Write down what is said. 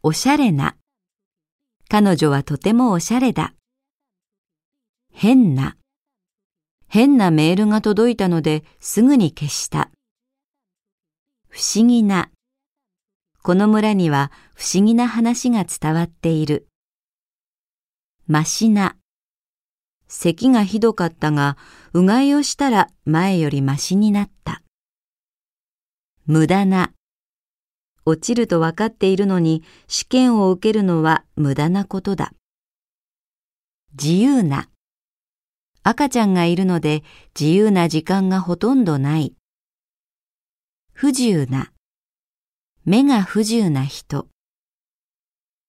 おしゃれな。彼女はとてもおしゃれだ。変な。変なメールが届いたのですぐに消した。不思議な。この村には不思議な話が伝わっている。ましな。咳がひどかったが、うがいをしたら前よりましになった。無駄な。落ちると分かっているのに試験を受けるのは無駄なことだ。自由な。赤ちゃんがいるので自由な時間がほとんどない。不自由な。目が不自由な人。